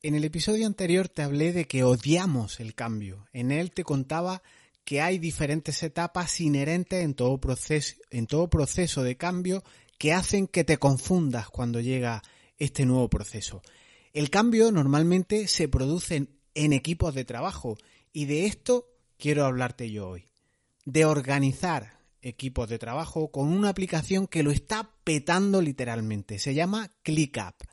En el episodio anterior te hablé de que odiamos el cambio. En él te contaba que hay diferentes etapas inherentes en todo proceso, en de cambio que hacen que te confundas cuando llega este nuevo proceso. El cambio normalmente se produce en equipos de trabajo y de esto quiero hablarte yo hoy. De organizar equipos de trabajo con una aplicación que lo está petando literalmente. Se llama ClickUp.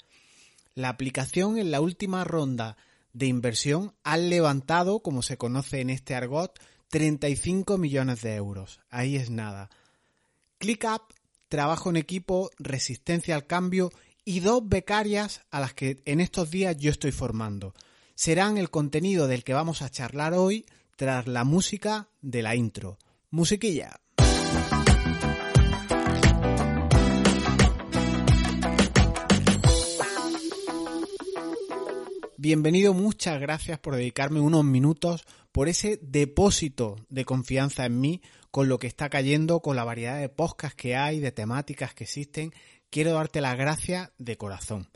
La aplicación en la última ronda de inversión ha levantado, como se conoce en este argot, 35 millones de euros. Ahí es nada. ClickUp, trabajo en equipo, resistencia al cambio y dos becarias a las que en estos días yo estoy formando. Serán el contenido del que vamos a charlar hoy tras la música de la intro. Musiquilla. Bienvenido, muchas gracias por dedicarme unos minutos, por ese depósito de confianza en mí, con lo que está cayendo, con la variedad de podcasts que hay, de temáticas que existen. Quiero darte las gracias de corazón.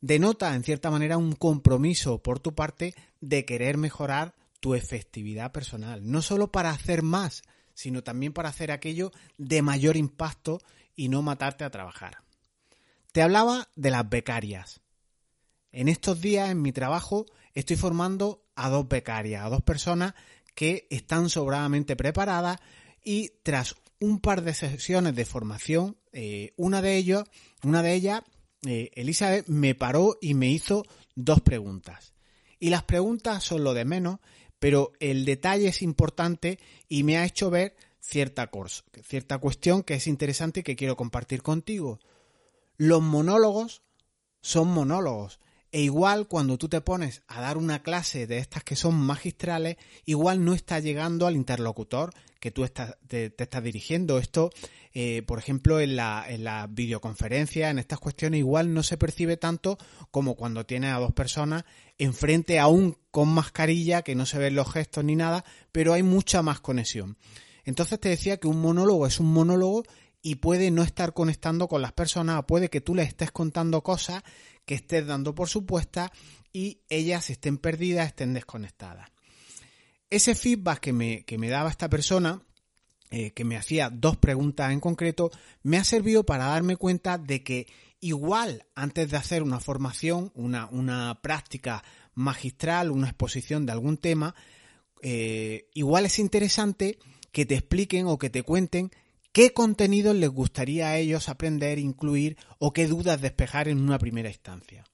Denota, en cierta manera, un compromiso por tu parte de querer mejorar tu efectividad personal, no solo para hacer más, sino también para hacer aquello de mayor impacto y no matarte a trabajar. Te hablaba de las becarias. En estos días en mi trabajo estoy formando a dos becarias, a dos personas que están sobradamente preparadas y tras un par de sesiones de formación, eh, una de ellas, eh, Elizabeth me paró y me hizo dos preguntas. Y las preguntas son lo de menos, pero el detalle es importante y me ha hecho ver cierta, cierta cuestión que es interesante y que quiero compartir contigo. Los monólogos son monólogos e igual cuando tú te pones a dar una clase de estas que son magistrales, igual no está llegando al interlocutor que tú estás, te, estás dirigiendo. Esto, eh, por ejemplo, en la, en la videoconferencia, en estas cuestiones, igual no se percibe tanto como cuando tienes a dos personas enfrente aún con mascarilla, que no se ven los gestos ni nada, pero hay mucha más conexión. Entonces te decía que un monólogo es un monólogo y puede no estar conectando con las personas, puede que tú les estés contando cosas que estés dando por supuesta y ellas estén perdidas, estén desconectadas. Ese feedback que me, que me daba esta persona, eh, que me hacía dos preguntas en concreto, me ha servido para darme cuenta de que igual antes de hacer una formación, una, una práctica magistral, una exposición de algún tema, eh, igual es interesante que te expliquen o que te cuenten qué contenidos les gustaría a ellos aprender, incluir o qué dudas despejar en una primera instancia.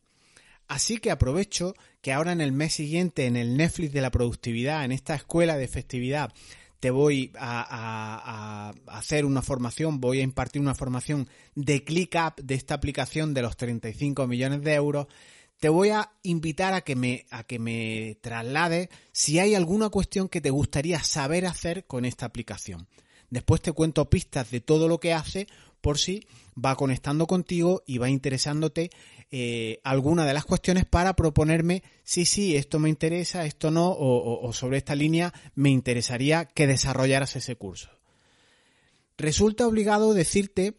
Así que aprovecho que ahora en el mes siguiente, en el Netflix de la productividad, en esta escuela de festividad, te voy a, hacer una formación, voy a impartir una formación de ClickUp de esta aplicación de los 35 millones de euros. Te voy a invitar a que me, a que me traslades si hay alguna cuestión que te gustaría saber hacer con esta aplicación. Después te cuento pistas de todo lo que hace por si va conectando contigo y va interesándote eh, alguna de las cuestiones para proponerme si sí, esto me interesa, esto no, o, sobre esta línea me interesaría que desarrollaras ese curso. Resulta obligado decirte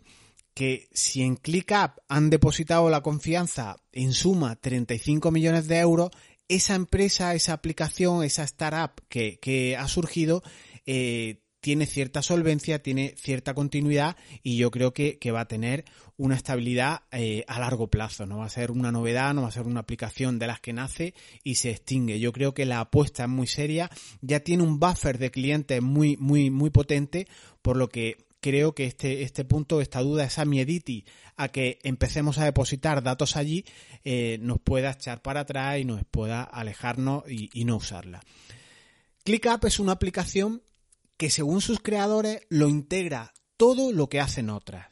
que si en ClickUp han depositado la confianza en suma 35 millones de euros, esa empresa, esa aplicación, esa startup que, que ha surgido, eh, tiene cierta solvencia, tiene cierta continuidad y yo creo que, va a tener una estabilidad eh, a largo plazo. No va a ser una novedad, no va a ser una aplicación de las que nace y se extingue. Yo creo que la apuesta es muy seria, ya tiene un buffer de clientes muy, muy, muy potente, por lo que creo que este, este punto, esta duda, esa miediti a que empecemos a depositar datos allí, eh, nos pueda echar para atrás y nos pueda alejarnos y, y no usarla. ClickUp es una aplicación que según sus creadores lo integra todo lo que hacen otras.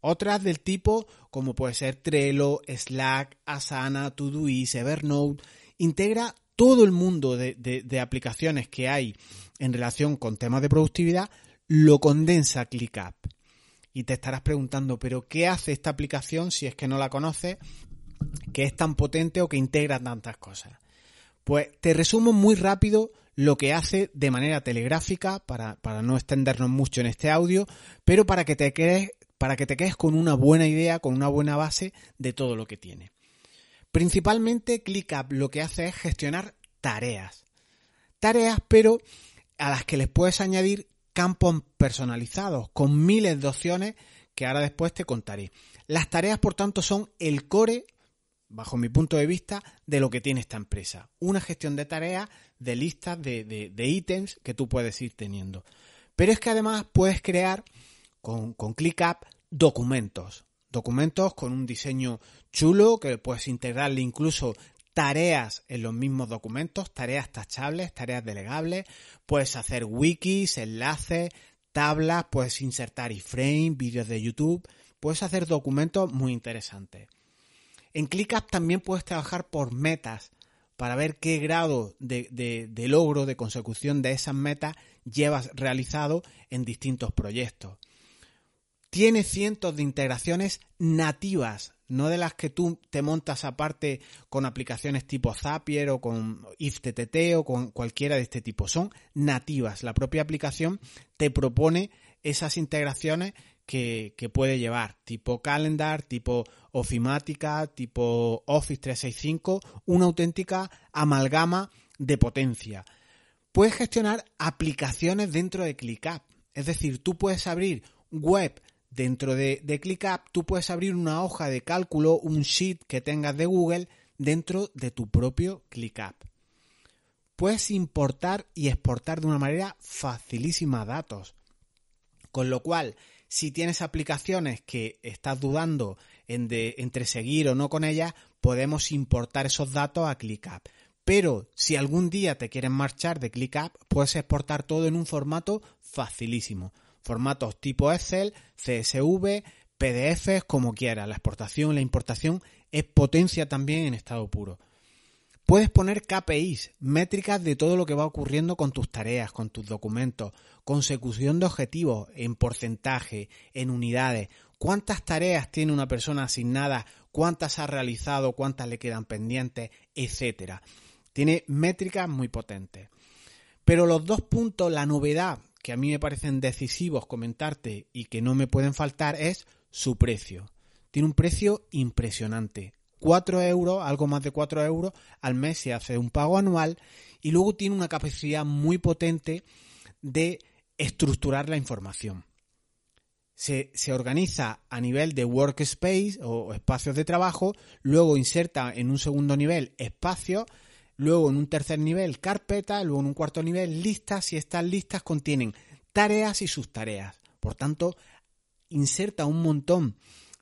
Otras del tipo como puede ser Trello, Slack, Asana, Todoist, Evernote, integra todo el mundo de, aplicaciones que hay en relación con temas de productividad, lo condensa ClickUp. Y te estarás preguntando, pero ¿qué hace esta aplicación si es que no la conoces, que es tan potente o que integra tantas cosas? Pues te resumo muy rápido lo que hace de manera telegráfica, para, para no extendernos mucho en este audio, pero para que te quedes, para que te quedes con una buena idea, con una buena base de todo lo que tiene. Principalmente ClickUp lo que hace es gestionar tareas. Tareas, pero a las que les puedes añadir campos personalizados con miles de opciones que ahora después te contaré. Las tareas, por tanto, son el core, bajo mi punto de vista, de lo que tiene esta empresa. Una gestión de tareas, de listas, de, de, ítems que tú puedes ir teniendo. Pero es que además puedes crear con, con ClickUp documentos. Documentos con un diseño chulo que puedes integrarle incluso tareas en los mismos documentos, tareas tachables, tareas delegables, puedes hacer wikis, enlaces, tablas, puedes insertar iframe, vídeos de YouTube, puedes hacer documentos muy interesantes. En ClickUp también puedes trabajar por metas para ver qué grado de, de logro, de consecución de esas metas llevas realizado en distintos proyectos tiene cientos de integraciones nativas, no de las que tú te montas aparte con aplicaciones tipo Zapier o con IFTTT o con cualquiera de este tipo. Son nativas. La propia aplicación te propone esas integraciones que, puede llevar, tipo Calendar, tipo Ofimática, tipo Office 365, una auténtica amalgama de potencia. Puedes gestionar aplicaciones dentro de ClickUp, es decir, tú puedes abrir web Dentro de, ClickUp tú puedes abrir una hoja de cálculo, un sheet que tengas de Google dentro de tu propio ClickUp. Puedes importar y exportar de una manera facilísima datos. Con lo cual, si tienes aplicaciones que estás dudando entre seguir o no con ellas, podemos importar esos datos a ClickUp. Pero si algún día te quieres marchar de ClickUp, puedes exportar todo en un formato facilísimo formatos tipo Excel, CSV, PDFs, como quieras. La exportación la importación es potencia también en estado puro. Puedes poner KPIs, métricas de todo lo que va ocurriendo con tus tareas, con tus documentos, consecución de objetivos en porcentaje, en unidades, cuántas tareas tiene una persona asignada, cuántas ha realizado, cuántas le quedan pendientes, etcétera. Tiene métricas muy potentes. Pero los dos puntos, la novedad que a mí me parecen decisivos comentarte y que no me pueden faltar es su precio. Tiene un precio impresionante. 4 euros, algo más de 4 euros al mes se hace un pago anual y luego tiene una capacidad muy potente de estructurar la información. Se, se, organiza a nivel de workspace o espacios de trabajo, luego inserta en un segundo nivel espacios luego en un tercer nivel carpeta, luego en un cuarto nivel listas y estas listas contienen tareas y subtareas. Por tanto, inserta un montón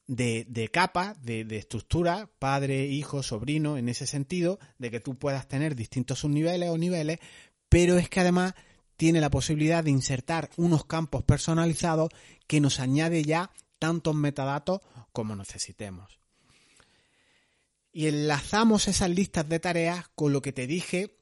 de, capas, de, de, estructura, padre, hijo, sobrino, en ese sentido, de que tú puedas tener distintos subniveles o niveles, pero es que además tiene la posibilidad de insertar unos campos personalizados que nos añade ya tantos metadatos como necesitemos y enlazamos esas listas de tareas con lo que te dije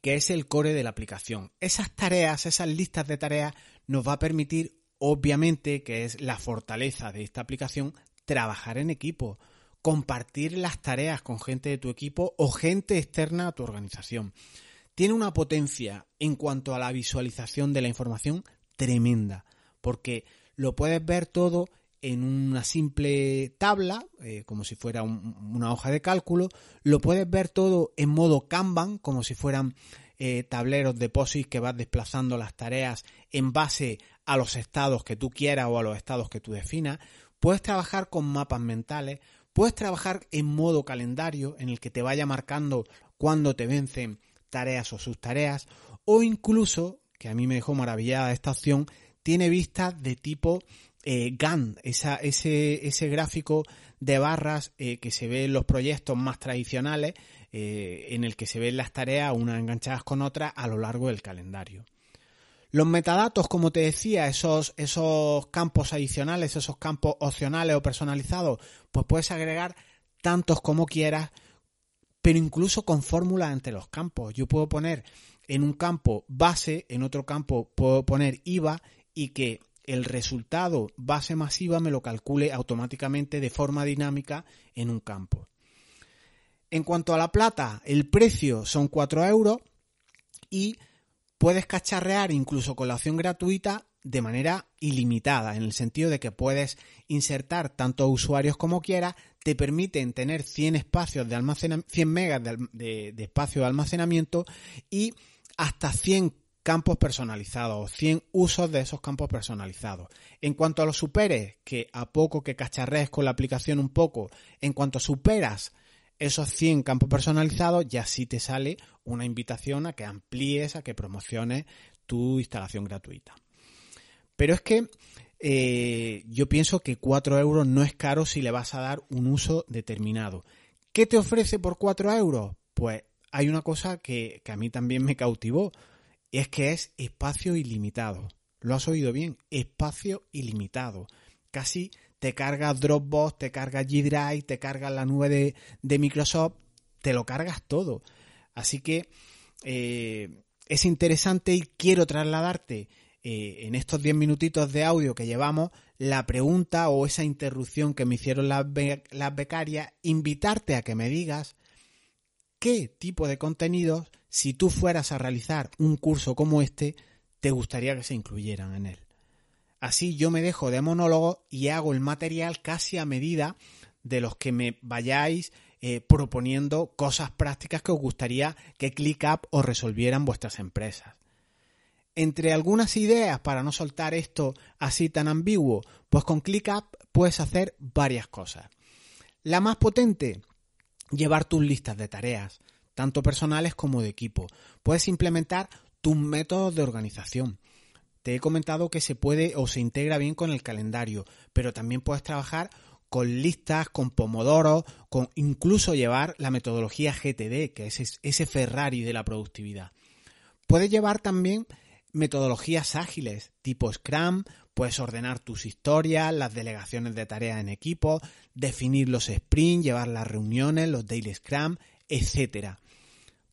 que es el core de la aplicación. Esas tareas, esas listas de tareas nos va a permitir, obviamente, que es la fortaleza de esta aplicación, trabajar en equipo, compartir las tareas con gente de tu equipo o gente externa a tu organización. Tiene una potencia en cuanto a la visualización de la información tremenda, porque lo puedes ver todo en una simple tabla, eh, como si fuera una hoja de cálculo. Lo puedes ver todo en modo Kanban, como si fueran eh, tableros de POSIX que vas desplazando las tareas en base a los estados que tú quieras o a los estados que tú definas. Puedes trabajar con mapas mentales, puedes trabajar en modo calendario, en el que te vaya marcando cuándo te vencen tareas o sus tareas, o incluso, que a mí me dejó maravillada esta opción, tiene vistas de tipo eh, GAN, ese, ese, gráfico de barras eh, que se ve en los proyectos más tradicionales, eh, en el que se ven las tareas unas enganchadas con otras a lo largo del calendario. Los metadatos, como te decía, esos, esos campos adicionales, esos campos opcionales o personalizados, pues puedes agregar tantos como quieras, pero incluso con fórmulas entre los campos. Yo puedo poner en un campo base, en otro campo puedo poner IVA y que el resultado base masiva me lo calcule automáticamente de forma dinámica en un campo. En cuanto a la plata, el precio son 4 euros y puedes cacharrear incluso con la opción gratuita de manera ilimitada, en el sentido de que puedes insertar tantos usuarios como quieras, te permiten tener 100 espacios de almacenamiento, 100 megas de, espacio de almacenamiento y hasta 100 campos personalizados, 100 usos de esos campos personalizados. En cuanto a los superes, que a poco que cacharrees con la aplicación un poco, en cuanto superas esos 100 campos personalizados, ya sí te sale una invitación a que amplíes, a que promociones tu instalación gratuita. Pero es que eh, yo pienso que 4 euros no es caro si le vas a dar un uso determinado. ¿Qué te ofrece por 4 euros? Pues hay una cosa que, que a mí también me cautivó, y es que es espacio ilimitado. Lo has oído bien, espacio ilimitado. Casi te carga Dropbox, te carga G Drive, te carga la nube de, Microsoft, te lo cargas todo. Así que eh, es interesante y quiero trasladarte eh, en estos 10 minutitos de audio que llevamos la pregunta o esa interrupción que me hicieron las, las becarias, invitarte a que me digas qué tipo de contenidos, si tú fueras a realizar un curso como este, te gustaría que se incluyeran en él. Así yo me dejo de monólogo y hago el material casi a medida de los que me vayáis eh, proponiendo cosas prácticas que os gustaría que ClickUp os resolvieran vuestras empresas. Entre algunas ideas para no soltar esto así tan ambiguo, pues con ClickUp puedes hacer varias cosas. La más potente, llevar tus listas de tareas, tanto personales como de equipo. Puedes implementar tus métodos de organización. Te he comentado que se puede o se integra bien con el calendario, pero también puedes trabajar con listas, con Pomodoro, con incluso llevar la metodología GTD, que es ese Ferrari de la productividad. Puedes llevar también metodologías ágiles, tipo Scrum, puedes ordenar tus historias, las delegaciones de tareas en equipo, definir los sprints, llevar las reuniones, los daily Scrum, etc.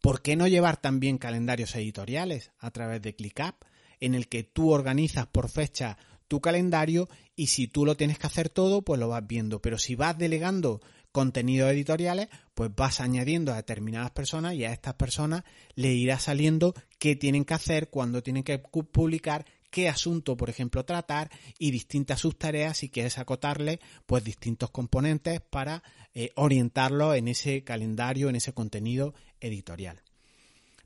¿Por qué no llevar también calendarios editoriales a través de ClickUp? En el que tú organizas por fecha tu calendario y si tú lo tienes que hacer todo, pues lo vas viendo. Pero si vas delegando contenidos editoriales, pues vas añadiendo a determinadas personas y a estas personas le irá saliendo qué tienen que hacer, cuándo tienen que publicar, qué asunto, por ejemplo, tratar y distintas subtareas si quieres acotarle pues distintos componentes para eh, orientarlo en ese calendario, en ese contenido editorial.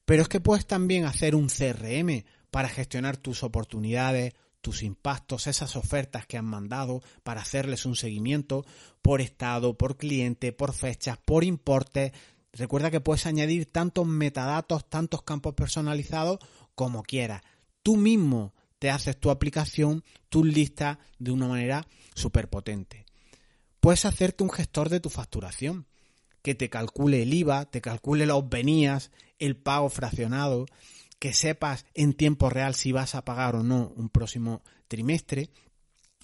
Pero es que puedes también hacer un CRM para gestionar tus oportunidades, tus impactos, esas ofertas que han mandado, para hacerles un seguimiento por estado, por cliente, por fechas, por importes. Recuerda que puedes añadir tantos metadatos, tantos campos personalizados como quieras. Tú mismo te haces tu aplicación, tus listas de una manera súper potente. Puedes hacerte un gestor de tu facturación, que te calcule el IVA, te calcule los venías, el pago fraccionado, que sepas en tiempo real si vas a pagar o no un próximo trimestre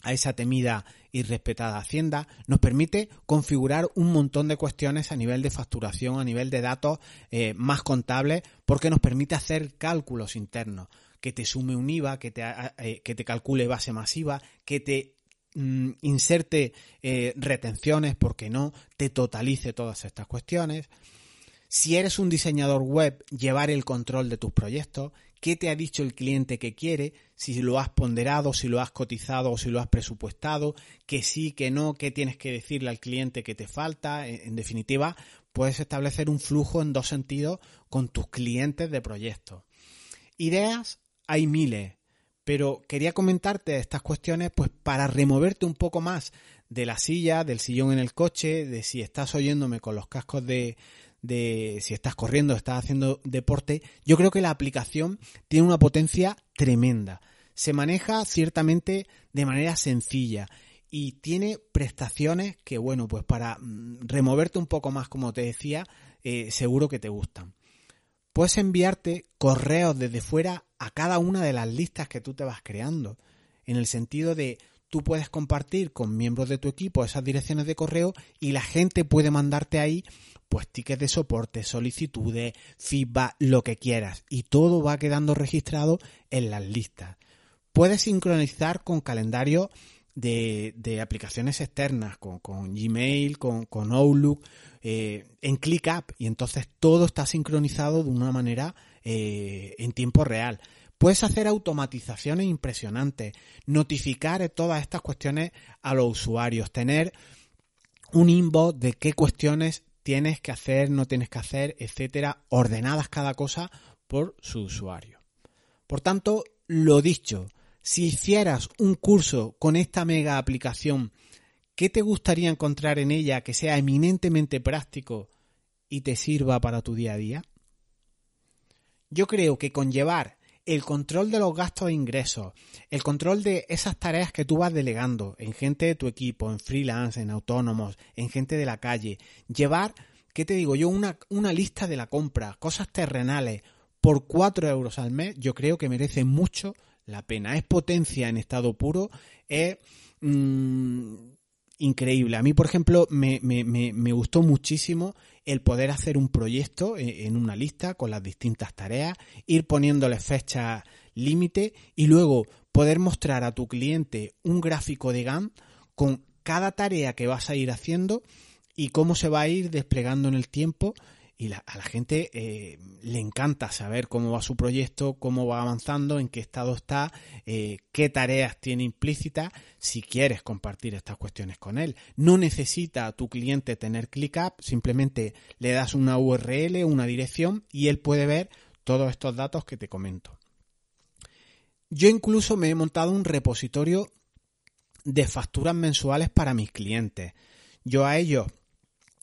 a esa temida y respetada Hacienda, nos permite configurar un montón de cuestiones a nivel de facturación, a nivel de datos eh, más contables, porque nos permite hacer cálculos internos, que te sume un IVA, que te, eh, que te calcule base masiva, que te mm, inserte eh, retenciones, porque no, te totalice todas estas cuestiones. Si eres un diseñador web, llevar el control de tus proyectos, qué te ha dicho el cliente que quiere, si lo has ponderado, si lo has cotizado o si lo has presupuestado, que sí, que no, qué tienes que decirle al cliente que te falta. En definitiva, puedes establecer un flujo en dos sentidos con tus clientes de proyectos. Ideas hay miles, pero quería comentarte estas cuestiones pues para removerte un poco más de la silla, del sillón en el coche, de si estás oyéndome con los cascos de, de si estás corriendo, estás haciendo deporte, yo creo que la aplicación tiene una potencia tremenda. Se maneja ciertamente de manera sencilla y tiene prestaciones que, bueno, pues para mm, removerte un poco más, como te decía, eh, seguro que te gustan. Puedes enviarte correos desde fuera a cada una de las listas que tú te vas creando, en el sentido de tú puedes compartir con miembros de tu equipo esas direcciones de correo y la gente puede mandarte ahí pues tickets de soporte, solicitudes, feedback, lo que quieras. Y todo va quedando registrado en las listas. Puedes sincronizar con calendarios de, aplicaciones externas, con, Gmail, con, Outlook, eh, en ClickUp. Y entonces todo está sincronizado de una manera eh, en tiempo real. Puedes hacer automatizaciones impresionantes, notificar todas estas cuestiones a los usuarios, tener un inbox de qué cuestiones tienes que hacer, no tienes que hacer, etcétera, ordenadas cada cosa por su usuario. Por tanto, lo dicho, si hicieras un curso con esta mega aplicación, ¿qué te gustaría encontrar en ella que sea eminentemente práctico y te sirva para tu día a día? Yo creo que con llevar el control de los gastos e ingresos, el control de esas tareas que tú vas delegando en gente de tu equipo, en freelance, en autónomos, en gente de la calle, llevar, ¿qué te digo yo? Una, una lista de la compra, cosas terrenales, por 4 euros al mes, yo creo que merece mucho la pena. Es potencia en estado puro, es mm, increíble. A mí, por ejemplo, me, me, me, gustó muchísimo el poder hacer un proyecto e, en una lista con las distintas tareas, ir poniéndole fecha límite y luego poder mostrar a tu cliente un gráfico de GAN con cada tarea que vas a ir haciendo y cómo se va a ir desplegando en el tiempo y a la gente eh, le encanta saber cómo va su proyecto, cómo va avanzando, en qué estado está, eh, qué tareas tiene implícitas, si quieres compartir estas cuestiones con él. No necesita tu cliente tener ClickUp, simplemente le das una URL, una dirección y él puede ver todos estos datos que te comento. Yo incluso me he montado un repositorio de facturas mensuales para mis clientes. Yo a ellos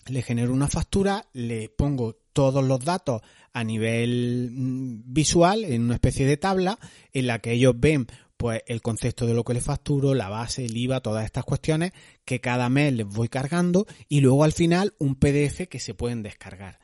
le genero una factura, le pongo todos los datos a nivel mm, visual en una especie de tabla en la que ellos ven pues el concepto de lo que les facturo, la base, el IVA, todas estas cuestiones que cada mes les voy cargando y luego al final un PDF que se pueden descargar.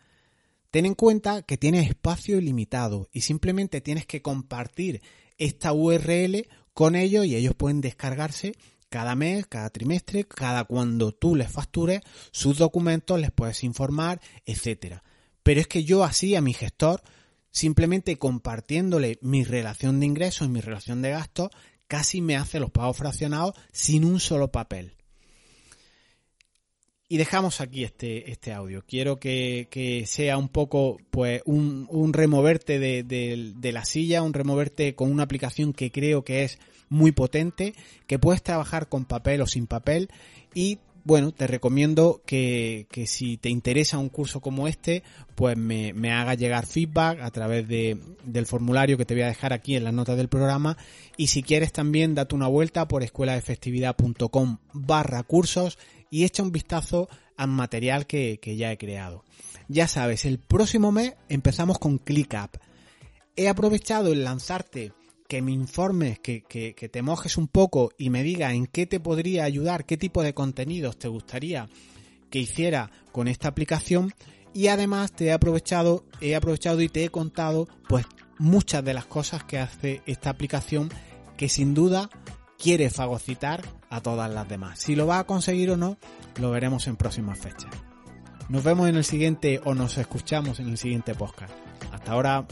Ten en cuenta que tienes espacio ilimitado y simplemente tienes que compartir esta URL con ellos y ellos pueden descargarse cada mes, cada trimestre, cada cuando tú les factures sus documentos, les puedes informar, etcétera. Pero es que yo así a mi gestor, simplemente compartiéndole mi relación de ingresos y mi relación de gastos, casi me hace los pagos fraccionados sin un solo papel. Y dejamos aquí este, este audio. Quiero que, sea un poco, pues, un, removerte de, de, la silla, un removerte con una aplicación que creo que es muy potente, que puedes trabajar con papel o sin papel y bueno, te recomiendo que, que, si te interesa un curso como este, pues me, me haga llegar feedback a través de, del formulario que te voy a dejar aquí en las notas del programa. Y si quieres también, date una vuelta por escuelaefectividad.com barra cursos y echa un vistazo al material que, que ya he creado. Ya sabes, el próximo mes empezamos con ClickUp. He aprovechado el lanzarte que me informes, que, que, te mojes un poco y me digas en qué te podría ayudar, qué tipo de contenidos te gustaría que hiciera con esta aplicación y además te he aprovechado, he aprovechado y te he contado pues muchas de las cosas que hace esta aplicación que sin duda quiere fagocitar a todas las demás. Si lo va a conseguir o no, lo veremos en próximas fechas. Nos vemos en el siguiente o nos escuchamos en el siguiente podcast. Hasta ahora.